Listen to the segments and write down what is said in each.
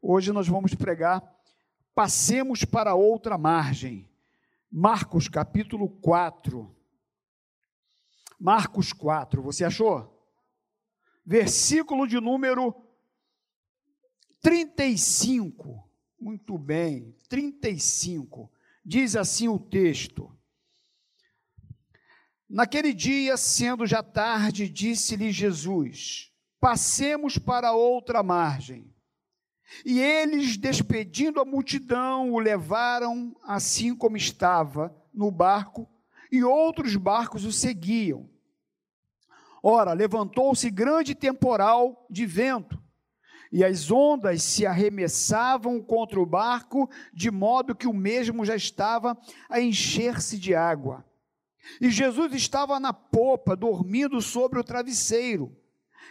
Hoje nós vamos pregar Passemos para outra margem. Marcos capítulo 4. Marcos 4, você achou? Versículo de número 35. Muito bem, 35. Diz assim o texto: Naquele dia, sendo já tarde, disse-lhe Jesus: Passemos para outra margem. E eles, despedindo a multidão, o levaram assim como estava no barco, e outros barcos o seguiam. Ora, levantou-se grande temporal de vento, e as ondas se arremessavam contra o barco, de modo que o mesmo já estava a encher-se de água. E Jesus estava na popa, dormindo sobre o travesseiro.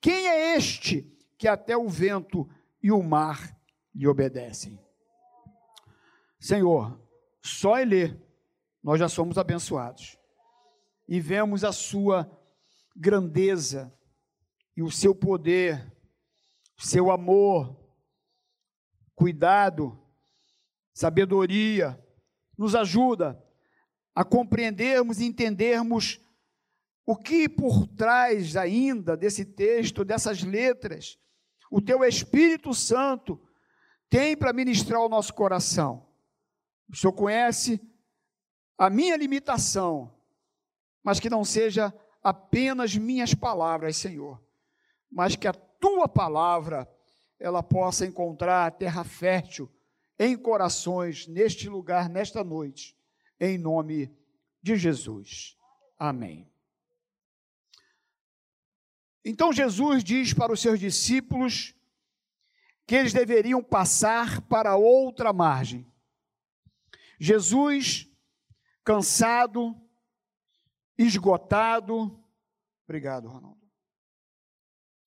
Quem é este que até o vento e o mar lhe obedecem? Senhor, só em ler nós já somos abençoados e vemos a sua grandeza e o seu poder, o seu amor, cuidado, sabedoria, nos ajuda a compreendermos e entendermos o que por trás ainda desse texto, dessas letras, o teu Espírito Santo tem para ministrar o nosso coração. O Senhor conhece a minha limitação, mas que não seja apenas minhas palavras, Senhor, mas que a tua palavra ela possa encontrar terra fértil em corações neste lugar, nesta noite em nome de Jesus. Amém. Então Jesus diz para os seus discípulos que eles deveriam passar para outra margem. Jesus, cansado, esgotado, obrigado, Ronaldo.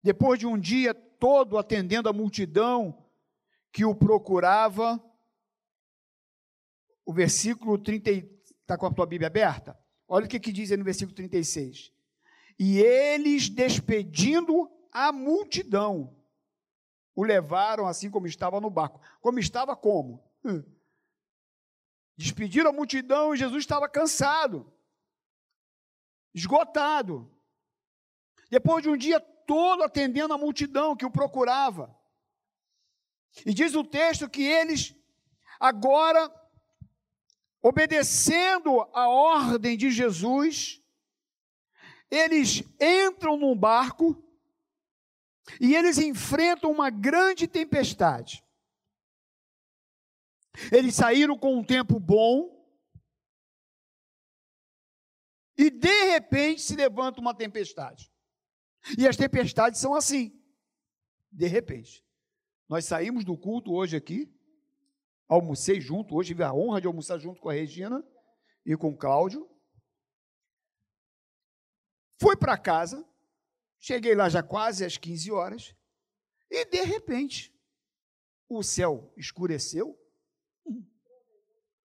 Depois de um dia todo atendendo a multidão que o procurava, o versículo 30, está com a tua Bíblia aberta? Olha o que, que diz aí no versículo 36. E eles, despedindo a multidão, o levaram assim como estava no barco. Como estava como? Hum. Despediram a multidão e Jesus estava cansado, esgotado. Depois de um dia todo atendendo a multidão que o procurava. E diz o texto que eles agora obedecendo a ordem de Jesus, eles entram num barco e eles enfrentam uma grande tempestade. Eles saíram com um tempo bom e de repente se levanta uma tempestade. E as tempestades são assim, de repente. Nós saímos do culto hoje aqui, almocei junto, hoje tive a honra de almoçar junto com a Regina e com o Cláudio. Fui para casa, cheguei lá já quase às 15 horas, e de repente o céu escureceu,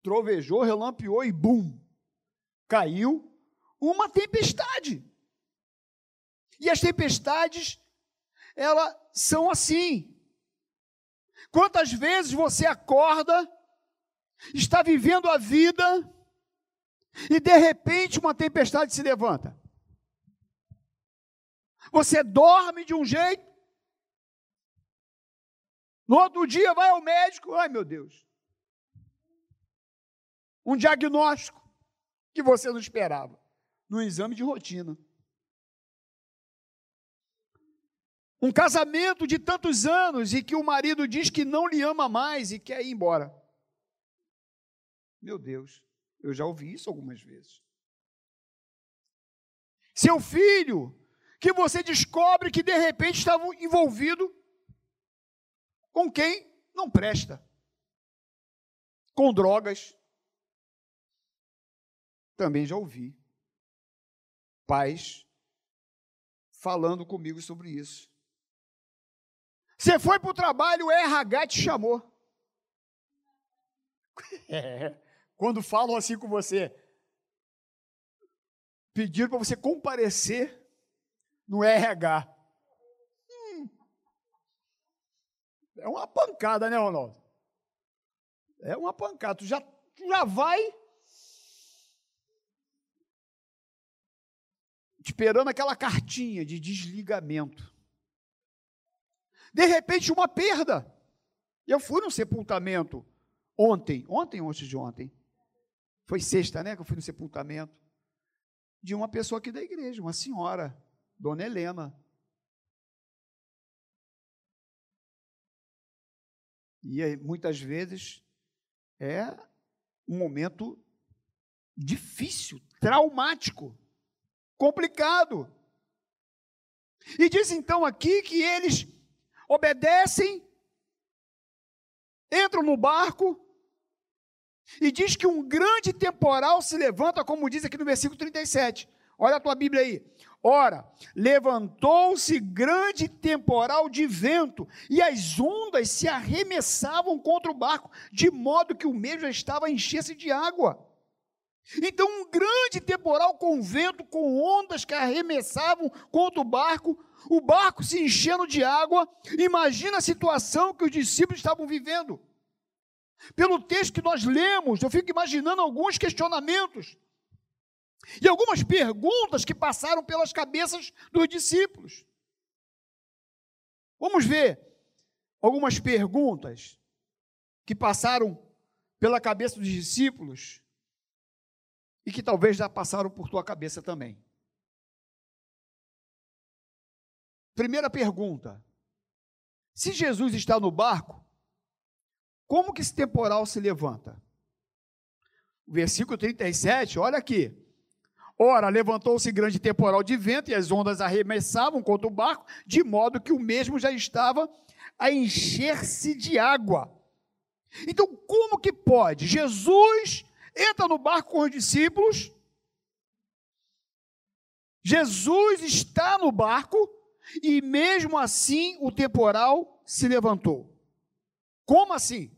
trovejou, relampeou e bum! Caiu uma tempestade. E as tempestades, elas são assim. Quantas vezes você acorda, está vivendo a vida e de repente uma tempestade se levanta? Você dorme de um jeito, no outro dia vai ao médico, ai meu Deus. Um diagnóstico que você não esperava, no exame de rotina. Um casamento de tantos anos e que o marido diz que não lhe ama mais e quer ir embora. Meu Deus, eu já ouvi isso algumas vezes. Seu filho, que você descobre que de repente estava envolvido com quem não presta. Com drogas. Também já ouvi pais falando comigo sobre isso. Você foi para o trabalho, o RH te chamou. É, quando falam assim com você, pediram para você comparecer no RH. Hum. É uma pancada, né, Ronaldo? É uma pancada. Tu já, tu já vai esperando aquela cartinha de desligamento. De repente, uma perda. Eu fui no sepultamento ontem, ontem ou antes de ontem. Foi sexta, né, que eu fui no sepultamento de uma pessoa aqui da igreja, uma senhora, Dona Helena. E muitas vezes é um momento difícil, traumático, complicado. E diz então aqui que eles obedecem, entram no barco, e diz que um grande temporal se levanta, como diz aqui no versículo 37. Olha a tua Bíblia aí. Ora, levantou-se grande temporal de vento, e as ondas se arremessavam contra o barco, de modo que o mesmo estava a encher-se de água. Então, um grande temporal com vento, com ondas que arremessavam contra o barco, o barco se enchendo de água. Imagina a situação que os discípulos estavam vivendo. Pelo texto que nós lemos, eu fico imaginando alguns questionamentos e algumas perguntas que passaram pelas cabeças dos discípulos. Vamos ver algumas perguntas que passaram pela cabeça dos discípulos e que talvez já passaram por tua cabeça também. Primeira pergunta: se Jesus está no barco, como que esse temporal se levanta? Versículo 37, olha aqui. Ora, levantou-se grande temporal de vento e as ondas arremessavam contra o barco, de modo que o mesmo já estava a encher-se de água. Então, como que pode? Jesus entra no barco com os discípulos. Jesus está no barco e mesmo assim o temporal se levantou. Como assim?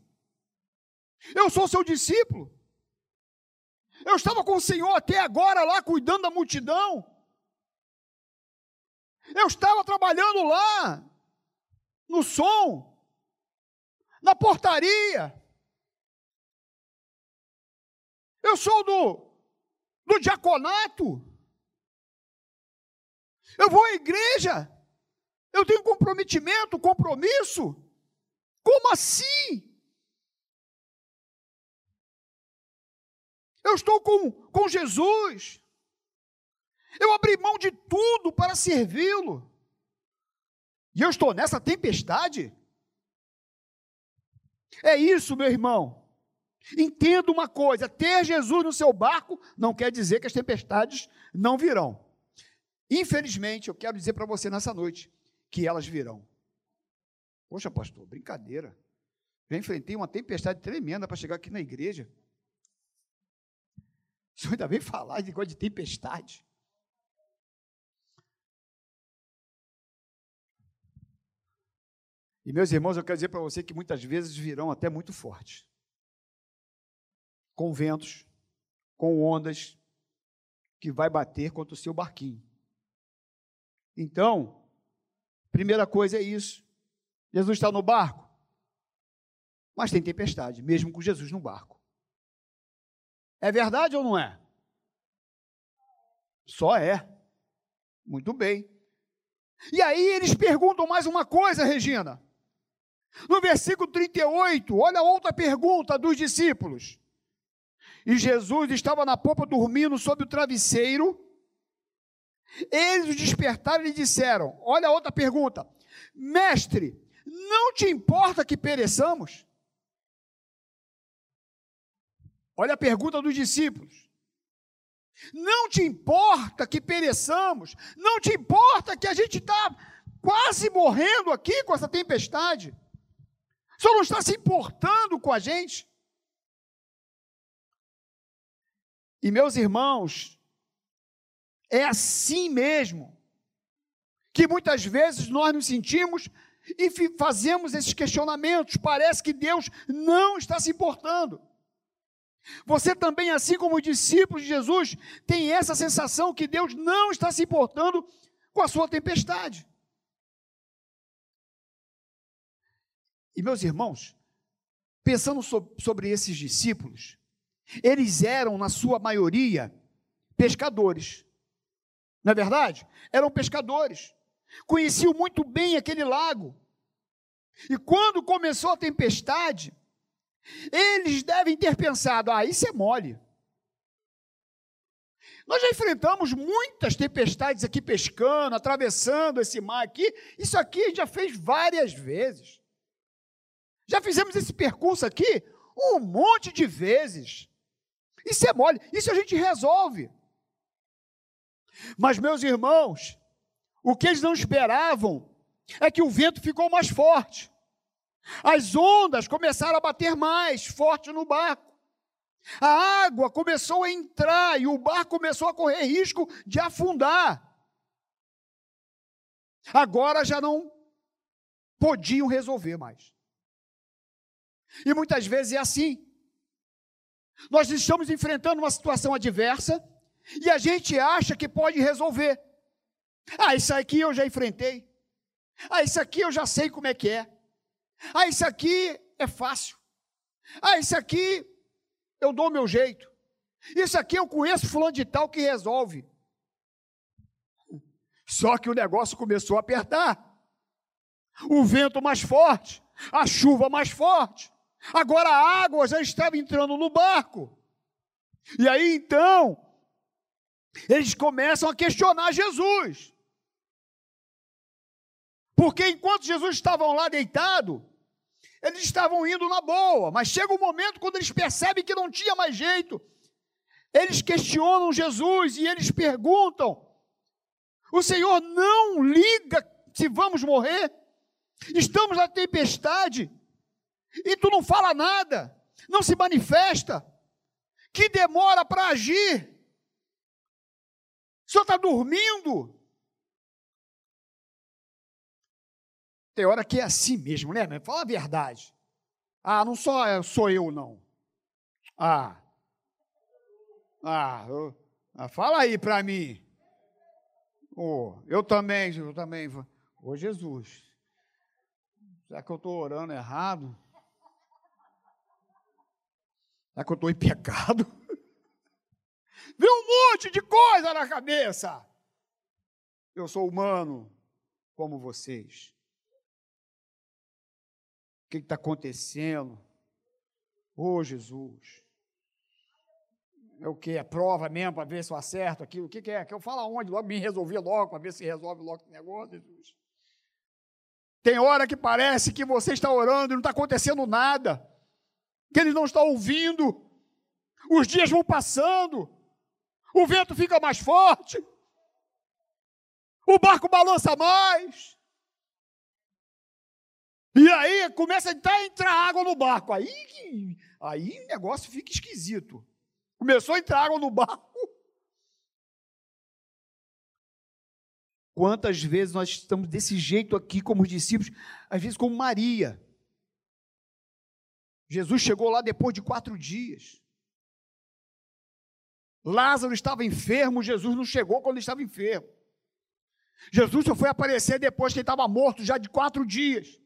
Eu sou seu discípulo. Eu estava com o Senhor até agora lá cuidando da multidão. Eu estava trabalhando lá, no som, na portaria. Eu sou do, do diaconato. Eu vou à igreja. Eu tenho comprometimento, compromisso. Como assim? Eu estou com, com Jesus. Eu abri mão de tudo para servi-lo. E eu estou nessa tempestade. É isso, meu irmão. Entenda uma coisa: ter Jesus no seu barco não quer dizer que as tempestades não virão. Infelizmente, eu quero dizer para você nessa noite que elas virão. Poxa, pastor, brincadeira. Já enfrentei uma tempestade tremenda para chegar aqui na igreja. O senhor ainda vem falar de negócio de tempestade. E meus irmãos, eu quero dizer para você que muitas vezes virão até muito fortes. Com ventos, com ondas que vai bater contra o seu barquinho. Então, primeira coisa é isso. Jesus está no barco, mas tem tempestade, mesmo com Jesus no barco. É verdade ou não é? Só é. Muito bem. E aí eles perguntam mais uma coisa, Regina. No versículo 38, olha outra pergunta dos discípulos. E Jesus estava na popa dormindo sob o travesseiro. Eles o despertaram e disseram: Olha outra pergunta. Mestre, não te importa que pereçamos? Olha a pergunta dos discípulos. Não te importa que pereçamos? Não te importa que a gente está quase morrendo aqui com essa tempestade? O Senhor não está se importando com a gente. E meus irmãos, é assim mesmo que muitas vezes nós nos sentimos e fazemos esses questionamentos. Parece que Deus não está se importando. Você também, assim como os discípulos de Jesus, tem essa sensação que Deus não está se importando com a sua tempestade. E meus irmãos, pensando sobre esses discípulos, eles eram, na sua maioria, pescadores. Não é verdade? Eram pescadores. Conheciam muito bem aquele lago. E quando começou a tempestade, eles devem ter pensado: ah, isso é mole. Nós já enfrentamos muitas tempestades aqui pescando, atravessando esse mar aqui. Isso aqui a gente já fez várias vezes. Já fizemos esse percurso aqui um monte de vezes. Isso é mole, isso a gente resolve. Mas, meus irmãos, o que eles não esperavam é que o vento ficou mais forte. As ondas começaram a bater mais forte no barco. A água começou a entrar e o barco começou a correr risco de afundar. Agora já não podiam resolver mais. E muitas vezes é assim. Nós estamos enfrentando uma situação adversa e a gente acha que pode resolver. Ah, isso aqui eu já enfrentei. Ah, isso aqui eu já sei como é que é. Ah, isso aqui é fácil. Ah, isso aqui eu dou meu jeito. Isso aqui eu conheço fulano de tal que resolve. Só que o negócio começou a apertar. O vento mais forte, a chuva mais forte. Agora a água já estava entrando no barco. E aí então, eles começam a questionar Jesus. Porque enquanto Jesus estava lá deitado, eles estavam indo na boa, mas chega um momento quando eles percebem que não tinha mais jeito. Eles questionam Jesus e eles perguntam: O Senhor não liga se vamos morrer? Estamos na tempestade e tu não fala nada, não se manifesta, que demora para agir. O senhor está dormindo? Tem hora que é assim mesmo, né? Fala a verdade. Ah, não só sou eu, não. Ah. Ah, eu, ah fala aí para mim. Oh, eu também, eu também. Ô oh, Jesus, será que eu estou orando errado? Será que eu estou em pecado? Vem um monte de coisa na cabeça. Eu sou humano como vocês que está acontecendo? Ô oh, Jesus. É o que? É prova mesmo para ver se eu acerto aquilo? O que, que é? Que eu falo aonde? Logo me resolver logo, para ver se resolve logo o negócio, Jesus. Tem hora que parece que você está orando e não está acontecendo nada, que ele não está ouvindo. Os dias vão passando, o vento fica mais forte, o barco balança mais. E aí começa a entrar, água no barco. Aí, aí o negócio fica esquisito. Começou a entrar água no barco. Quantas vezes nós estamos desse jeito aqui, como os discípulos, às vezes como Maria. Jesus chegou lá depois de quatro dias. Lázaro estava enfermo, Jesus não chegou quando ele estava enfermo. Jesus só foi aparecer depois que ele estava morto, já de quatro dias.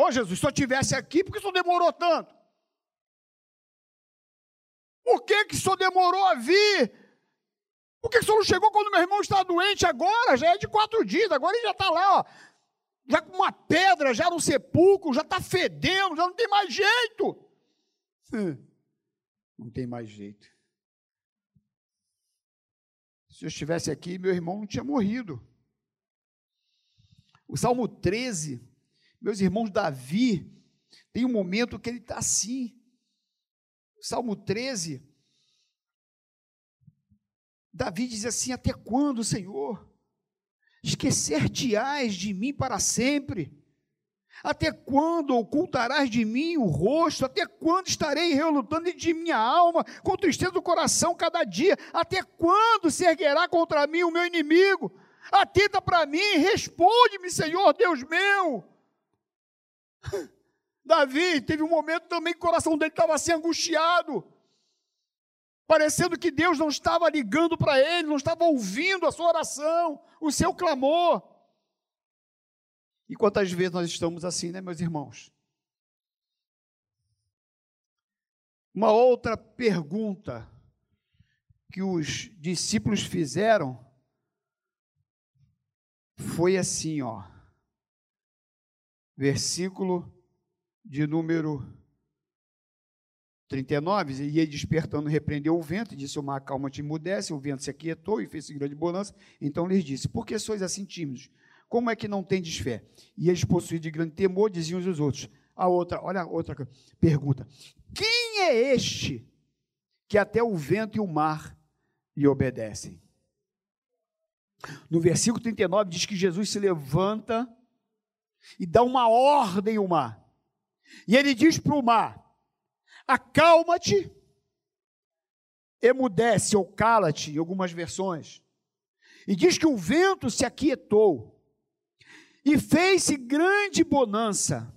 Ô oh, Jesus, se eu estivesse aqui, por que o senhor demorou tanto? Por que, que o senhor demorou a vir? Por que, que o senhor não chegou quando meu irmão está doente agora? Já é de quatro dias, agora ele já está lá, ó, já com uma pedra, já no sepulcro, já está fedendo, já não tem mais jeito. Não tem mais jeito. Se eu estivesse aqui, meu irmão não tinha morrido. O Salmo 13 meus irmãos, Davi tem um momento que ele está assim. Salmo 13. Davi diz assim: Até quando, Senhor? Esquecer-te-ás de mim para sempre? Até quando ocultarás de mim o rosto? Até quando estarei relutando de minha alma, com tristeza do coração cada dia? Até quando se erguerá contra mim o meu inimigo? Atenta para mim, responde-me, Senhor Deus meu. Davi teve um momento também que o coração dele estava assim angustiado, parecendo que Deus não estava ligando para ele, não estava ouvindo a sua oração, o seu clamor. E quantas vezes nós estamos assim, né, meus irmãos? Uma outra pergunta que os discípulos fizeram foi assim, ó. Versículo de número 39, e ele despertando repreendeu o vento, e disse o mar, calma-te, emudece, o vento se aquietou e fez grande bonança, então lhes disse, por que sois assim tímidos? Como é que não tendes fé? E eles, possuídos de grande temor, diziam uns aos outros, a outra, olha a outra pergunta, quem é este que até o vento e o mar lhe obedecem? No versículo 39 diz que Jesus se levanta e dá uma ordem ao mar. E ele diz para o mar: acalma-te, emudece ou cala-te, em algumas versões. E diz que o vento se aquietou e fez-se grande bonança.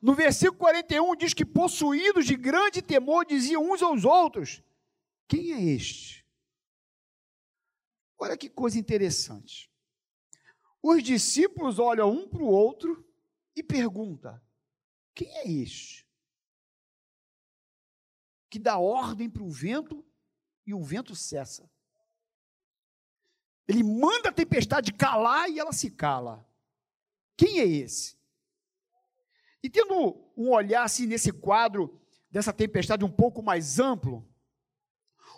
No versículo 41 diz que possuídos de grande temor diziam uns aos outros: Quem é este? Olha que coisa interessante. Os discípulos olham um para o outro e perguntam: quem é este? Que dá ordem para o vento e o vento cessa. Ele manda a tempestade calar e ela se cala. Quem é esse? E tendo um olhar assim nesse quadro dessa tempestade um pouco mais amplo,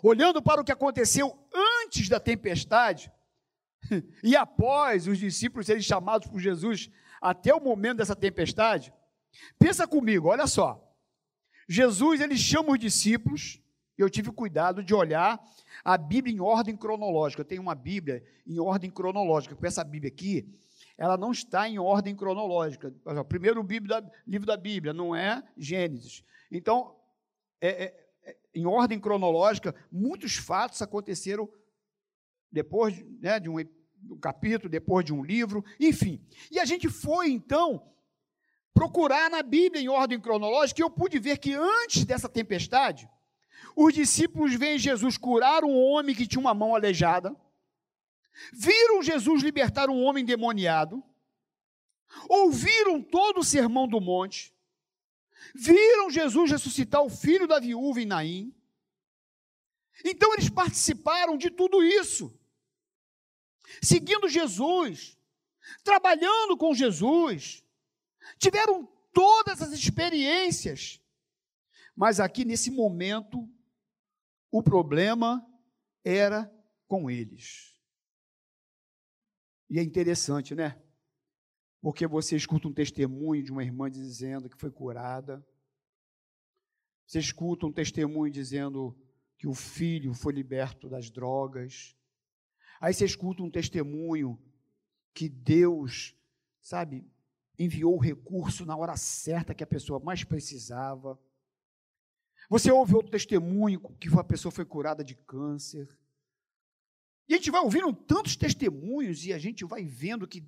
olhando para o que aconteceu antes da tempestade e após os discípulos serem chamados por Jesus até o momento dessa tempestade, Pensa comigo, olha só. Jesus, ele chama os discípulos, eu tive cuidado de olhar a Bíblia em ordem cronológica. Eu tenho uma Bíblia em ordem cronológica, porque essa Bíblia aqui, ela não está em ordem cronológica. O primeiro livro da Bíblia, não é Gênesis. Então, é, é, é, em ordem cronológica, muitos fatos aconteceram depois né, de um, um capítulo, depois de um livro, enfim. E a gente foi, então, procurar na Bíblia em ordem cronológica, eu pude ver que antes dessa tempestade, os discípulos veem Jesus curar um homem que tinha uma mão aleijada, viram Jesus libertar um homem demoniado, ouviram todo o sermão do monte, viram Jesus ressuscitar o filho da viúva em Naim. Então eles participaram de tudo isso, seguindo Jesus, trabalhando com Jesus, tiveram todas as experiências, mas aqui nesse momento, o problema era com eles. E é interessante, né? Porque você escuta um testemunho de uma irmã dizendo que foi curada, você escuta um testemunho dizendo que o filho foi liberto das drogas, aí você escuta um testemunho que Deus, sabe, enviou o recurso na hora certa que a pessoa mais precisava. Você ouve outro testemunho que a pessoa foi curada de câncer. E a gente vai ouvindo tantos testemunhos e a gente vai vendo que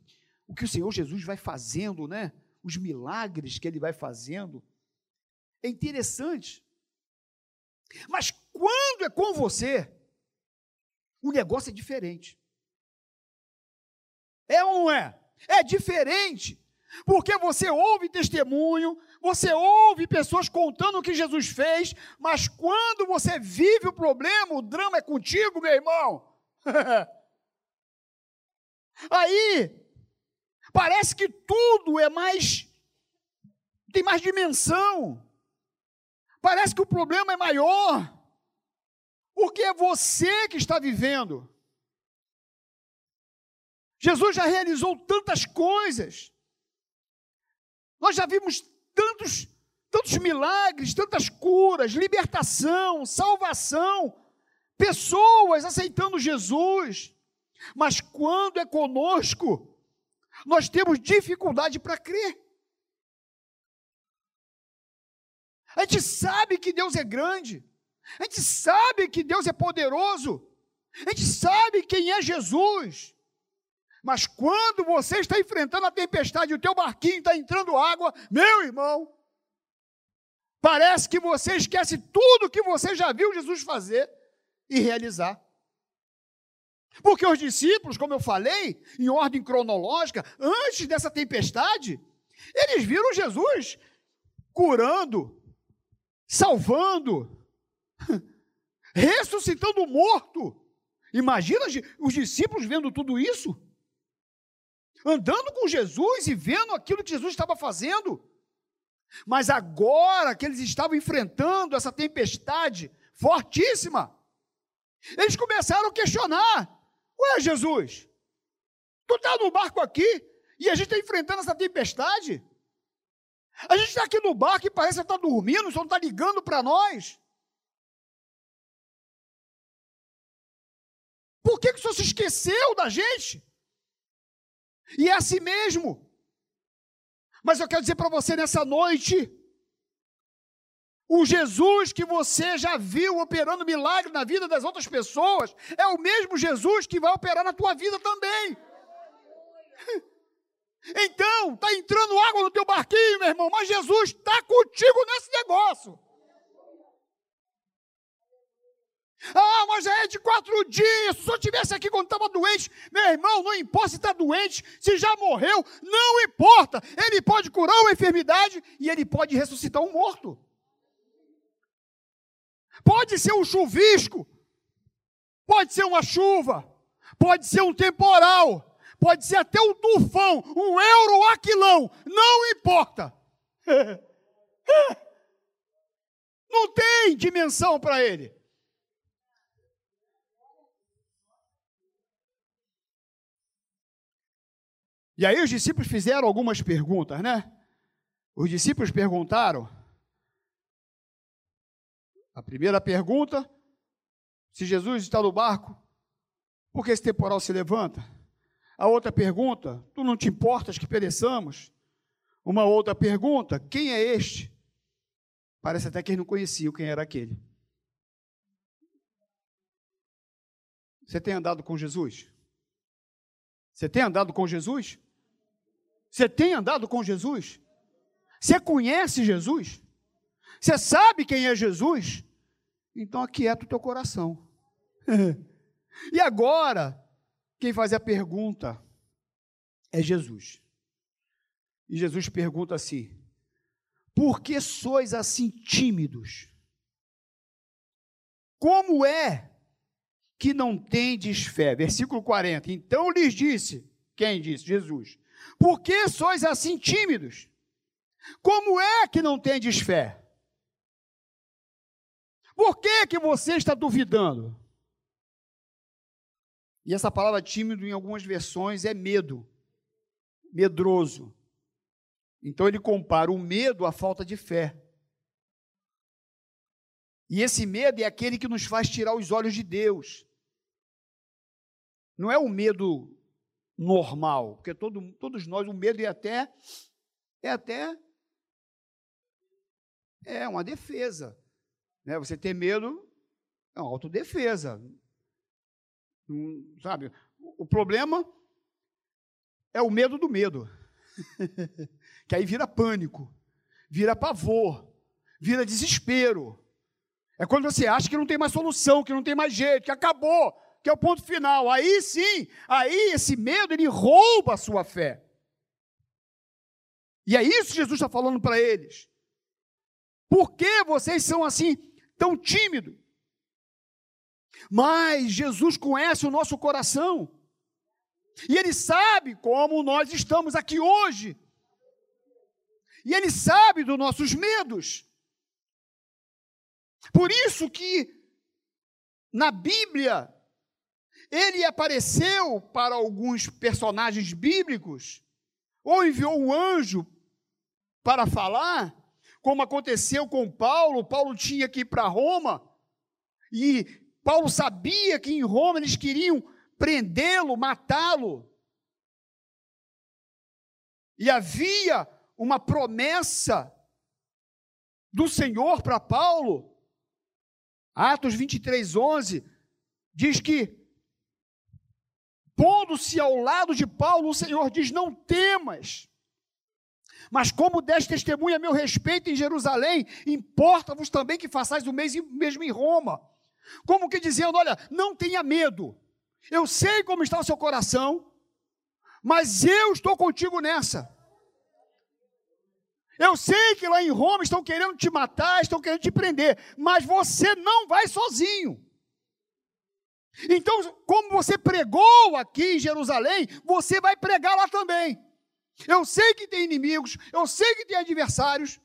o que o Senhor Jesus vai fazendo, né? Os milagres que ele vai fazendo. É interessante. Mas quando é com você, o negócio é diferente. É ou não é? É diferente. Porque você ouve testemunho, você ouve pessoas contando o que Jesus fez, mas quando você vive o problema, o drama é contigo, meu irmão. Aí, parece que tudo é mais. tem mais dimensão. Parece que o problema é maior. Porque é você que está vivendo. Jesus já realizou tantas coisas. Nós já vimos tantos, tantos milagres, tantas curas, libertação, salvação, pessoas aceitando Jesus. Mas quando é conosco, nós temos dificuldade para crer. A gente sabe que Deus é grande. A gente sabe que Deus é poderoso. A gente sabe quem é Jesus. Mas quando você está enfrentando a tempestade e o teu barquinho está entrando água, meu irmão, parece que você esquece tudo que você já viu Jesus fazer e realizar. Porque os discípulos, como eu falei, em ordem cronológica, antes dessa tempestade, eles viram Jesus curando, salvando, ressuscitando o morto. Imagina os discípulos vendo tudo isso andando com Jesus e vendo aquilo que Jesus estava fazendo. Mas agora que eles estavam enfrentando essa tempestade fortíssima, eles começaram a questionar: Ué, Jesus, tu está no barco aqui e a gente está enfrentando essa tempestade? A gente está aqui no barco e parece que está dormindo, só não está ligando para nós. Por que, que o senhor se esqueceu da gente? E é assim mesmo. Mas eu quero dizer para você nessa noite, o Jesus que você já viu operando milagre na vida das outras pessoas, é o mesmo Jesus que vai operar na tua vida também. Então, está entrando água no teu barquinho, meu irmão, mas Jesus está contigo nesse negócio. Ah, mas é de quatro dias. Se senhor estivesse aqui quando estava doente, meu irmão, não importa se está doente, se já morreu, não importa. Ele pode curar uma enfermidade e ele pode ressuscitar um morto. Pode ser um chuvisco, pode ser uma chuva, pode ser um temporal, pode ser até um tufão, um euro aquilão, não importa. Não tem dimensão para ele. E aí os discípulos fizeram algumas perguntas, né? Os discípulos perguntaram. A primeira pergunta: se Jesus está no barco, por que esse temporal se levanta? A outra pergunta: tu não te importas que pereçamos? Uma outra pergunta: quem é este? Parece até que eles não conheciam quem era aquele. Você tem andado com Jesus? Você tem andado com Jesus? Você tem andado com Jesus? Você conhece Jesus? Você sabe quem é Jesus? Então aquieta o teu coração. e agora, quem faz a pergunta é Jesus. E Jesus pergunta assim: Por que sois assim tímidos? Como é que não tendes fé? Versículo 40. Então lhes disse: Quem disse? Jesus. Por que sois assim tímidos? Como é que não tendes fé? Por que, que você está duvidando? E essa palavra tímido, em algumas versões, é medo, medroso. Então ele compara o medo à falta de fé. E esse medo é aquele que nos faz tirar os olhos de Deus. Não é o medo normal, porque todo, todos nós, o medo é até, é até, é uma defesa, né? Você ter medo é uma autodefesa, sabe? O problema é o medo do medo, que aí vira pânico, vira pavor, vira desespero. É quando você acha que não tem mais solução, que não tem mais jeito, que acabou, que é o ponto final. Aí sim, aí esse medo ele rouba a sua fé. E é isso que Jesus está falando para eles. Por que vocês são assim tão tímidos? Mas Jesus conhece o nosso coração. E Ele sabe como nós estamos aqui hoje. E Ele sabe dos nossos medos. Por isso que na Bíblia ele apareceu para alguns personagens bíblicos, ou enviou um anjo para falar, como aconteceu com Paulo. Paulo tinha que ir para Roma, e Paulo sabia que em Roma eles queriam prendê-lo, matá-lo. E havia uma promessa do Senhor para Paulo, Atos 23, 11, diz que, pondo-se ao lado de Paulo, o Senhor diz: Não temas, mas como deste testemunha meu respeito em Jerusalém, importa-vos também que façais o mesmo em Roma. Como que dizendo: Olha, não tenha medo, eu sei como está o seu coração, mas eu estou contigo nessa. Eu sei que lá em Roma estão querendo te matar, estão querendo te prender, mas você não vai sozinho. Então, como você pregou aqui em Jerusalém, você vai pregar lá também. Eu sei que tem inimigos, eu sei que tem adversários,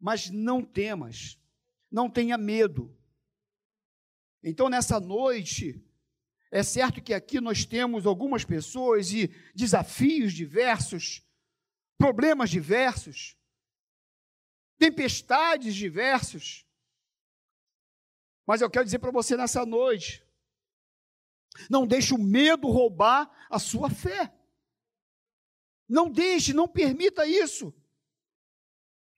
mas não temas, não tenha medo. Então, nessa noite, é certo que aqui nós temos algumas pessoas e desafios diversos, problemas diversos, tempestades diversos. Mas eu quero dizer para você nessa noite: não deixe o medo roubar a sua fé. Não deixe, não permita isso.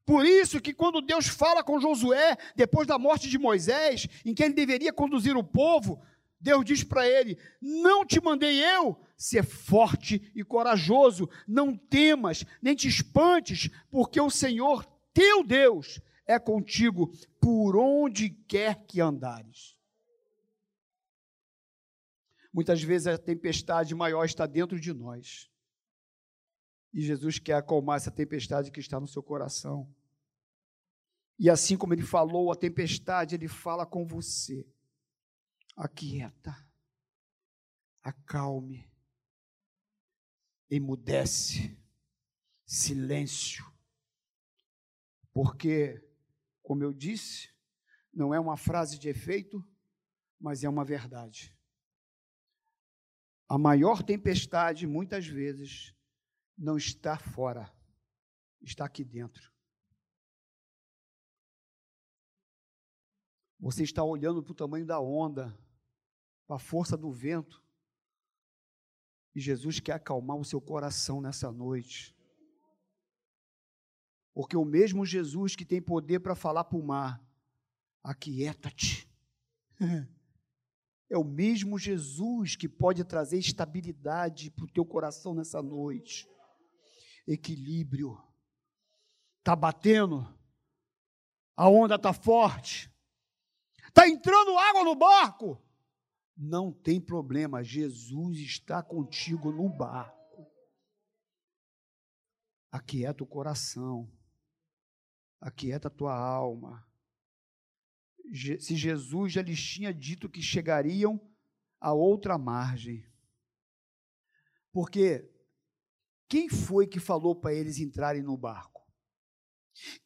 Por isso que quando Deus fala com Josué, depois da morte de Moisés, em que ele deveria conduzir o povo, Deus diz para ele: Não te mandei eu, ser forte e corajoso, não temas, nem te espantes, porque o Senhor teu Deus é contigo por onde quer que andares. Muitas vezes a tempestade maior está dentro de nós. E Jesus quer acalmar essa tempestade que está no seu coração. E assim como ele falou a tempestade, ele fala com você. Aquieta, acalme, emudece, silêncio porque, como eu disse, não é uma frase de efeito, mas é uma verdade. A maior tempestade, muitas vezes, não está fora, está aqui dentro. Você está olhando para o tamanho da onda, para a força do vento, e Jesus quer acalmar o seu coração nessa noite. Porque o mesmo Jesus que tem poder para falar para o mar, aquieta-te. É o mesmo Jesus que pode trazer estabilidade para o teu coração nessa noite. Equilíbrio. Está batendo, a onda está forte, está entrando água no barco. Não tem problema, Jesus está contigo no barco. Aquieta o coração aquieta a tua alma. Se Jesus já lhes tinha dito que chegariam a outra margem. Porque quem foi que falou para eles entrarem no barco?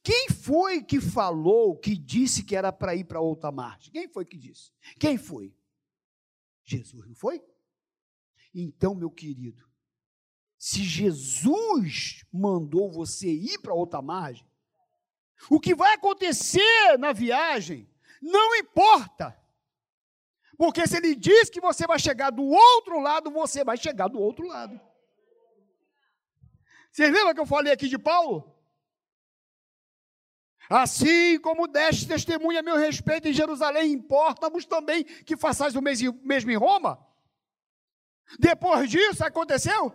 Quem foi que falou, que disse que era para ir para outra margem? Quem foi que disse? Quem foi? Jesus, não foi? Então, meu querido, se Jesus mandou você ir para outra margem, o que vai acontecer na viagem não importa. Porque se ele diz que você vai chegar do outro lado, você vai chegar do outro lado. Vocês lembram que eu falei aqui de Paulo? Assim como deste testemunha a meu respeito em Jerusalém, importa-vos também que façais o mesmo em Roma? Depois disso, aconteceu?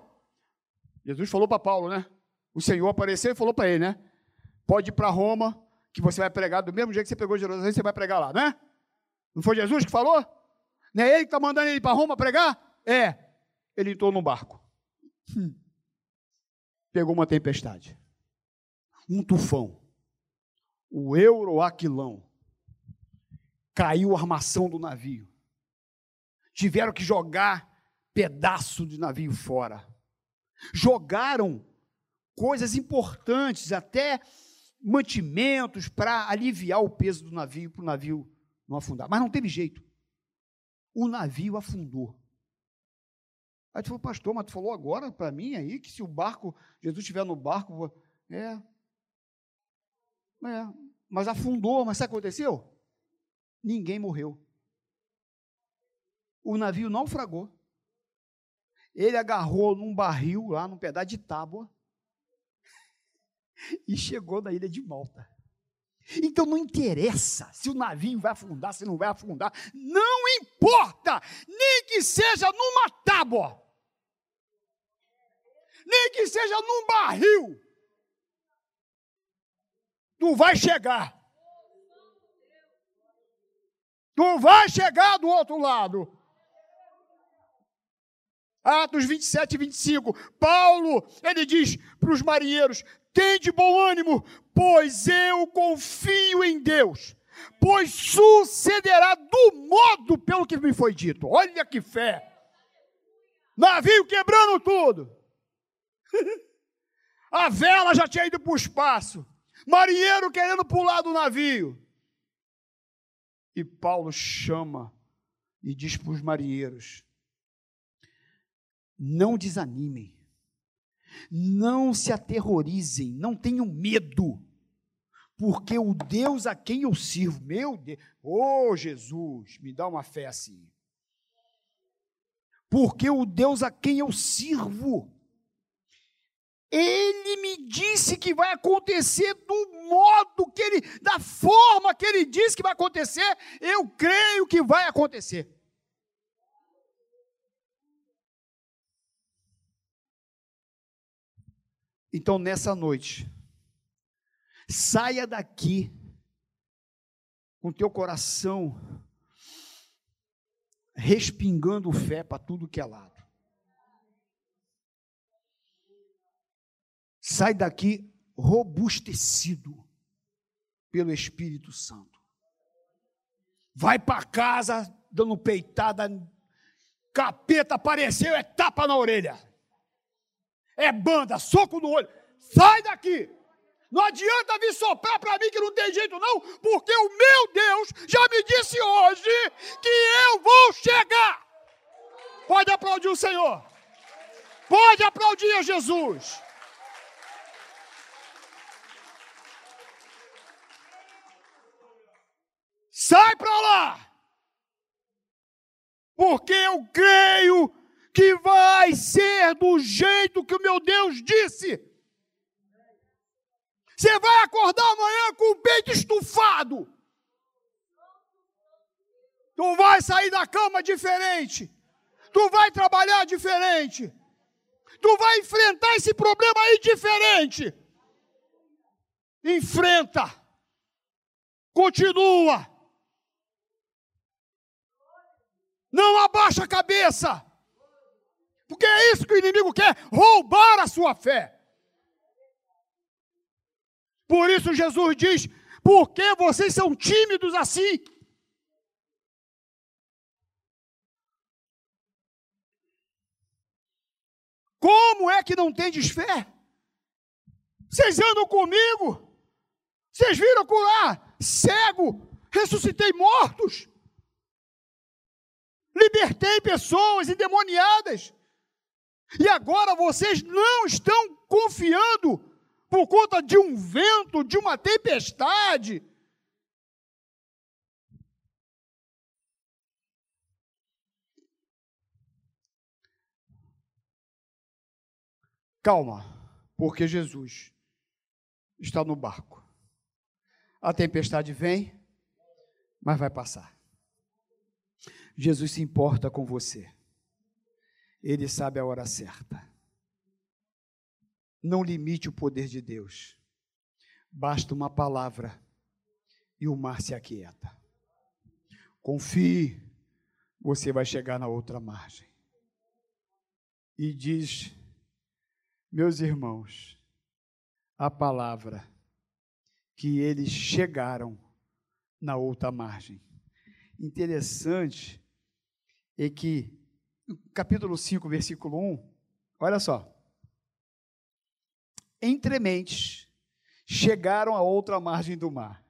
Jesus falou para Paulo, né? O Senhor apareceu e falou para ele, né? Pode ir para Roma, que você vai pregar do mesmo jeito que você pegou Jerusalém, você vai pregar lá, né? Não foi Jesus que falou? Não é ele que está mandando ele para Roma pregar? É. Ele entrou num barco. Hum. Pegou uma tempestade. Um tufão. O Euroaquilão. Caiu a armação do navio. Tiveram que jogar pedaço de navio fora. Jogaram coisas importantes, até mantimentos para aliviar o peso do navio, para o navio não afundar. Mas não teve jeito. O navio afundou. Aí tu falou, pastor, mas tu falou agora para mim aí que se o barco, Jesus estiver no barco, é. É. Mas afundou, mas sabe o que aconteceu? Ninguém morreu. O navio naufragou. Ele agarrou num barril lá, num pedaço de tábua, e chegou na ilha de Malta. Então não interessa se o navio vai afundar, se não vai afundar, não importa, nem que seja numa tábua, nem que seja num barril, tu vai chegar. Tu vai chegar do outro lado. Atos 27 e 25. Paulo, ele diz para os marinheiros: Tende bom ânimo, pois eu confio em Deus, pois sucederá do modo pelo que me foi dito. Olha que fé! Navio quebrando tudo. A vela já tinha ido para o espaço. Marinheiro querendo pular do navio. E Paulo chama e diz para os marinheiros: não desanimem, não se aterrorizem, não tenham medo, porque o Deus a quem eu sirvo, meu Deus, oh Jesus, me dá uma fé assim. Porque o Deus a quem eu sirvo, ele me disse que vai acontecer do modo que ele, da forma que ele disse que vai acontecer, eu creio que vai acontecer. Então, nessa noite, saia daqui com teu coração respingando fé para tudo que é lado. Sai daqui robustecido pelo Espírito Santo. Vai para casa dando peitada, capeta apareceu, é tapa na orelha é banda, soco no olho. Sai daqui! Não adianta vir soprar para mim que não tem jeito, não, porque o meu Deus já me disse hoje que eu vou chegar. Pode aplaudir o Senhor. Pode aplaudir a Jesus. Sai para lá. Porque eu creio que vai ser do jeito que o meu Deus disse. Você vai acordar amanhã com o peito estufado. Tu vai sair da cama diferente. Tu vai trabalhar diferente. Tu vai enfrentar esse problema aí diferente. Enfrenta. Continua. Não abaixa a cabeça. Porque é isso que o inimigo quer: roubar a sua fé. Por isso Jesus diz: por que vocês são tímidos assim? Como é que não tendes fé? Vocês andam comigo? Vocês viram curar cego, ressuscitei mortos, libertei pessoas endemoniadas. E agora vocês não estão confiando por conta de um vento, de uma tempestade. Calma, porque Jesus está no barco. A tempestade vem, mas vai passar. Jesus se importa com você. Ele sabe a hora certa. Não limite o poder de Deus. Basta uma palavra e o mar se aquieta. Confie, você vai chegar na outra margem. E diz, meus irmãos, a palavra que eles chegaram na outra margem. Interessante é que capítulo 5, versículo 1, olha só. Entre mentes, chegaram a outra margem do mar.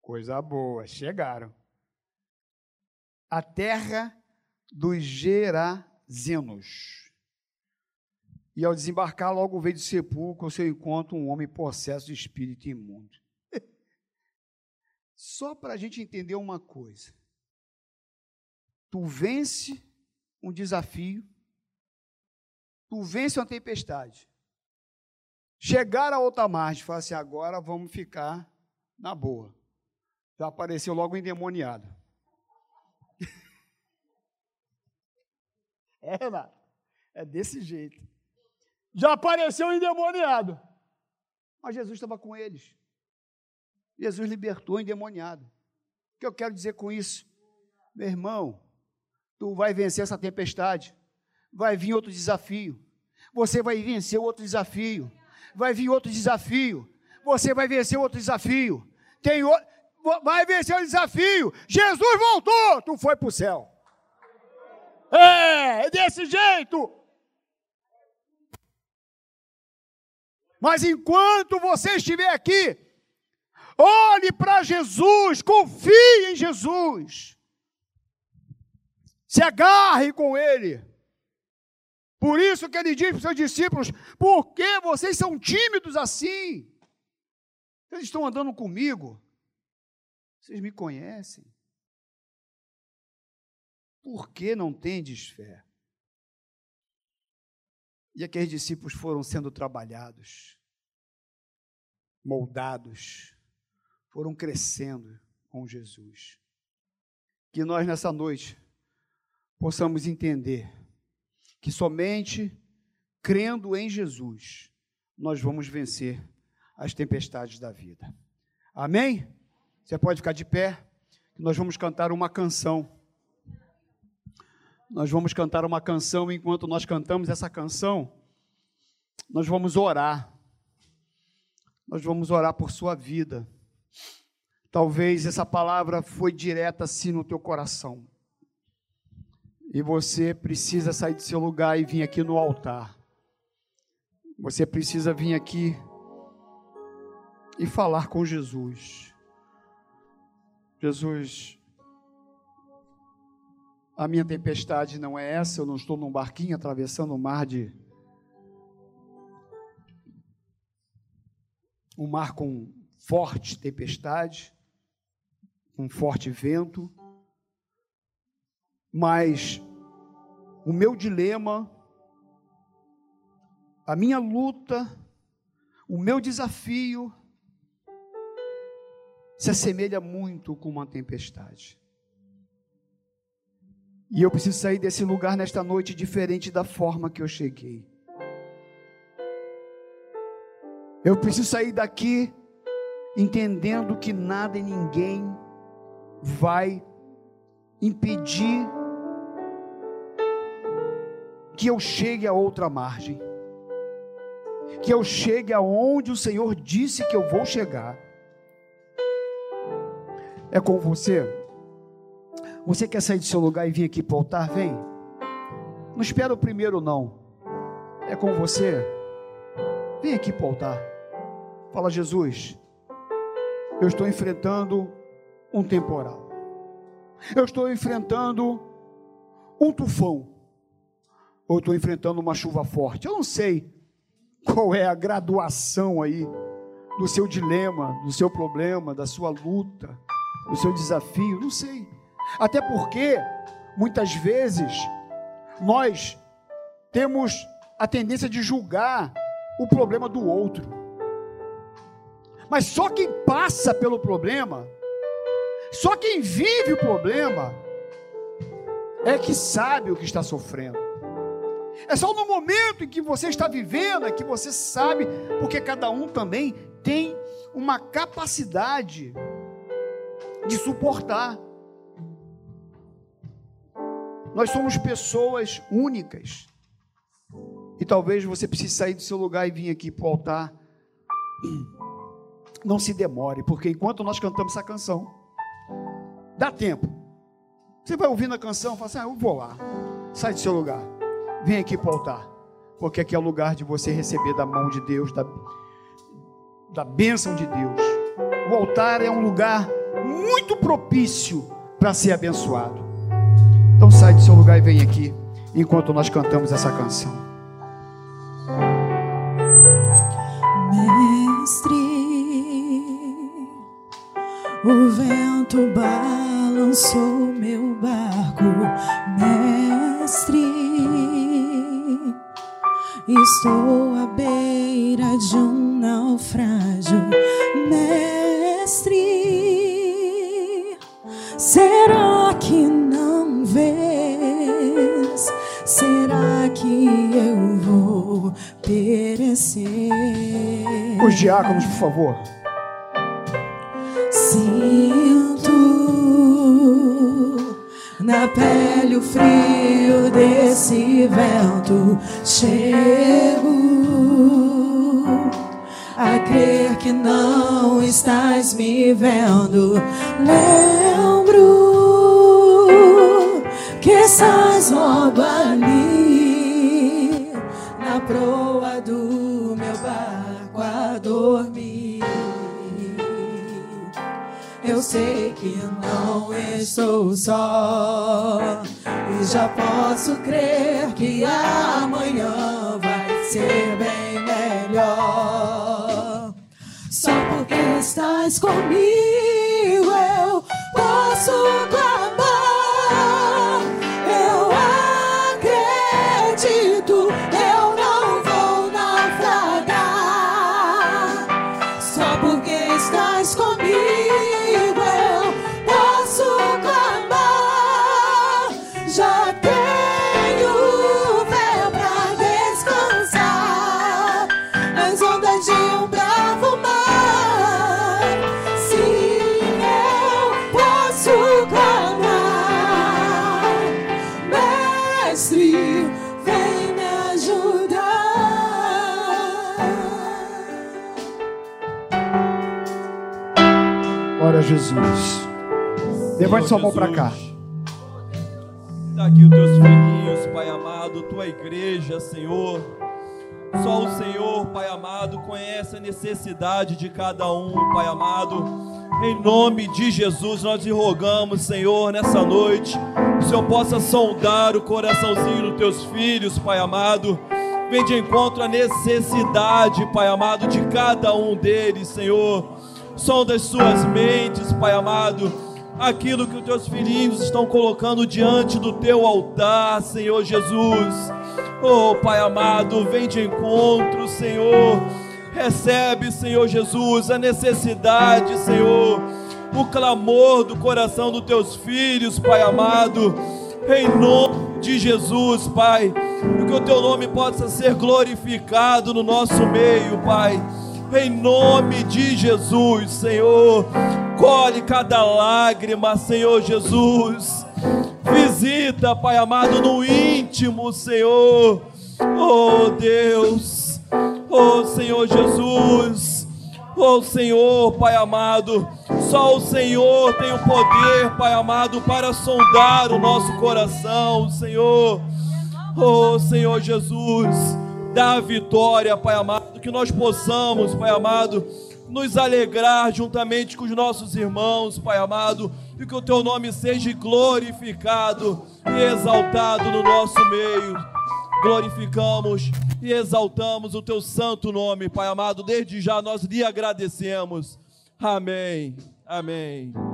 Coisa boa, chegaram. A terra dos Gerazenos. E ao desembarcar, logo veio de sepulcro ao seu encontro um homem possesso de espírito imundo. Só para a gente entender uma coisa. Tu vence um desafio, tu vence uma tempestade. Chegar a outra margem, falar assim, agora vamos ficar Na boa. Já apareceu logo endemoniado. É, Renato. É desse jeito. Já apareceu endemoniado. Mas Jesus estava com eles. Jesus libertou o endemoniado. O que eu quero dizer com isso? Meu irmão, tu vai vencer essa tempestade. Vai vir outro desafio. Você vai vencer outro desafio. Vai vir outro desafio. Você vai vencer outro desafio. Tem o... Vai vencer o desafio. Jesus voltou, tu foi para o céu. É desse jeito. Mas enquanto você estiver aqui, olhe para Jesus, confie em Jesus. Se agarre com Ele. Por isso que ele diz para os seus discípulos: por que vocês são tímidos assim? Eles estão andando comigo. Vocês me conhecem. Por que não tendes fé? E aqueles discípulos foram sendo trabalhados, moldados, foram crescendo com Jesus. Que nós nessa noite possamos entender que somente crendo em Jesus nós vamos vencer as tempestades da vida. Amém? Você pode ficar de pé, nós vamos cantar uma canção. Nós vamos cantar uma canção, enquanto nós cantamos essa canção, nós vamos orar. Nós vamos orar por sua vida. Talvez essa palavra foi direta assim no teu coração. E você precisa sair do seu lugar e vir aqui no altar. Você precisa vir aqui e falar com Jesus. Jesus, a minha tempestade não é essa, eu não estou num barquinho atravessando um mar de. Um mar com forte tempestade, um forte vento mas o meu dilema, a minha luta, o meu desafio se assemelha muito com uma tempestade. E eu preciso sair desse lugar nesta noite diferente da forma que eu cheguei. Eu preciso sair daqui entendendo que nada e ninguém vai impedir que eu chegue a outra margem, que eu chegue aonde o Senhor disse que eu vou chegar. É com você. Você quer sair do seu lugar e vir aqui para o altar? Vem. Não espera o primeiro, não. É com você. Vem aqui para o altar. Fala, Jesus, eu estou enfrentando um temporal. Eu estou enfrentando um tufão ou estou enfrentando uma chuva forte. Eu não sei qual é a graduação aí do seu dilema, do seu problema, da sua luta, do seu desafio, não sei. Até porque, muitas vezes, nós temos a tendência de julgar o problema do outro. Mas só quem passa pelo problema, só quem vive o problema, é que sabe o que está sofrendo. É só no momento em que você está vivendo é que você sabe, porque cada um também tem uma capacidade de suportar. Nós somos pessoas únicas. E talvez você precise sair do seu lugar e vir aqui para o altar. Não se demore, porque enquanto nós cantamos essa canção, dá tempo. Você vai ouvindo a canção, fala assim: ah, eu vou lá. Sai do seu lugar vem aqui para o altar, porque aqui é o lugar de você receber da mão de Deus, da, da bênção de Deus. O altar é um lugar muito propício para ser abençoado. Então sai do seu lugar e vem aqui, enquanto nós cantamos essa canção. Mestre, o vento balançou Estou à beira de um naufrágio, mestre. Será que não vês? Será que eu vou perecer? Os diáconos, por favor. Sinto na pele o frio desse vento Chego a crer que não estás me vendo. Lembro que estás logo ali na proa do meu barco a dormir. Eu sei que não estou só já posso crer que amanhã vai ser bem melhor. Só porque estás comigo Levante sua mão para cá. Está aqui os teus filhinhos, Pai amado, tua igreja, Senhor. Só o Senhor, Pai amado, conhece a necessidade de cada um, Pai amado. Em nome de Jesus, nós te rogamos, Senhor, nessa noite, que o Senhor possa sondar o coraçãozinho dos teus filhos, Pai amado. Vem de encontro à necessidade, Pai amado, de cada um deles, Senhor. Sonda as suas mentes, Pai amado aquilo que os teus filhinhos estão colocando diante do teu altar, Senhor Jesus. Oh, Pai amado, vem de encontro, Senhor. Recebe, Senhor Jesus, a necessidade, Senhor, o clamor do coração dos teus filhos, Pai amado. Em nome de Jesus, Pai, que o teu nome possa ser glorificado no nosso meio, Pai. Em nome de Jesus, Senhor, colhe cada lágrima, Senhor Jesus. Visita, Pai amado, no íntimo, Senhor. Oh Deus, oh Senhor Jesus, oh Senhor, Pai amado. Só o Senhor tem o poder, Pai amado, para sondar o nosso coração, Senhor. Oh Senhor Jesus, dá a vitória, Pai amado, que nós possamos, Pai amado, nos alegrar juntamente com os nossos irmãos, Pai amado, e que o teu nome seja glorificado e exaltado no nosso meio. Glorificamos e exaltamos o teu santo nome, Pai amado. Desde já nós lhe agradecemos. Amém. Amém.